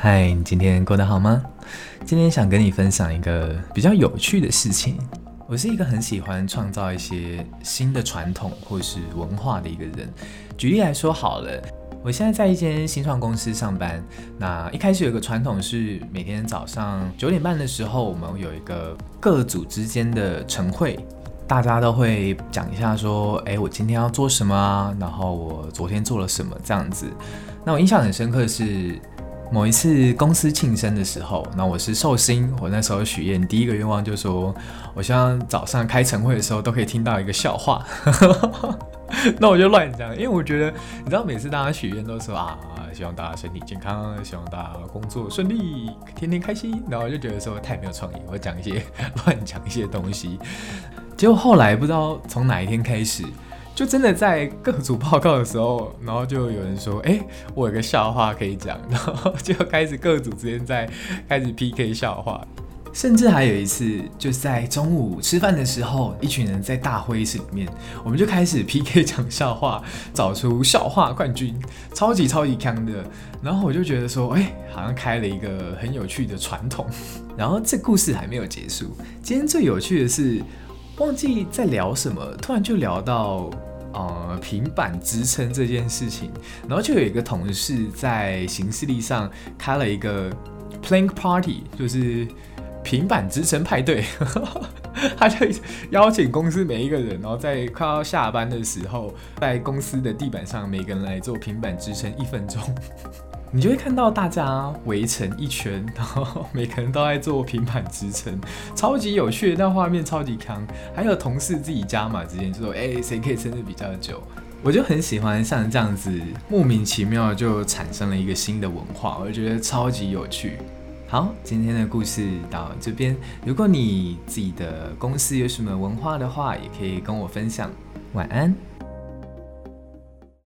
嗨，你今天过得好吗？今天想跟你分享一个比较有趣的事情。我是一个很喜欢创造一些新的传统或是文化的一个人。举例来说好了，我现在在一间新创公司上班。那一开始有个传统是，每天早上九点半的时候，我们有一个各组之间的晨会，大家都会讲一下说，哎，我今天要做什么啊？然后我昨天做了什么这样子。那我印象很深刻的是。某一次公司庆生的时候，那我是寿星，我那时候许愿，第一个愿望就是说，我希望早上开晨会的时候都可以听到一个笑话。那我就乱讲，因为我觉得，你知道，每次大家许愿都说啊，希望大家身体健康，希望大家工作顺利，天天开心。然后我就觉得说太没有创意，我讲一些 乱讲一些东西。结果后来不知道从哪一天开始。就真的在各组报告的时候，然后就有人说：“哎、我有个笑话可以讲。”然后就开始各组之间在开始 PK 笑话，甚至还有一次，就是在中午吃饭的时候，一群人在大会议室里面，我们就开始 PK 讲笑话，找出笑话冠军，超级超级强的。然后我就觉得说：“哎、好像开了一个很有趣的传统。”然后这故事还没有结束，今天最有趣的是，忘记在聊什么，突然就聊到。呃，平板支撑这件事情，然后就有一个同事在行事历上开了一个 Plank Party，就是平板支撑派对。他就邀请公司每一个人，然后在快要下班的时候，在公司的地板上，每个人来做平板支撑一分钟。你就会看到大家围成一圈，然后每个人都在做平板支撑，超级有趣的，那画面超级康。还有同事自己加码之间就说：“哎、谁可以撑得比较久？”我就很喜欢像这样子莫名其妙就产生了一个新的文化，我就觉得超级有趣。好，今天的故事到这边。如果你自己的公司有什么文化的话，也可以跟我分享。晚安。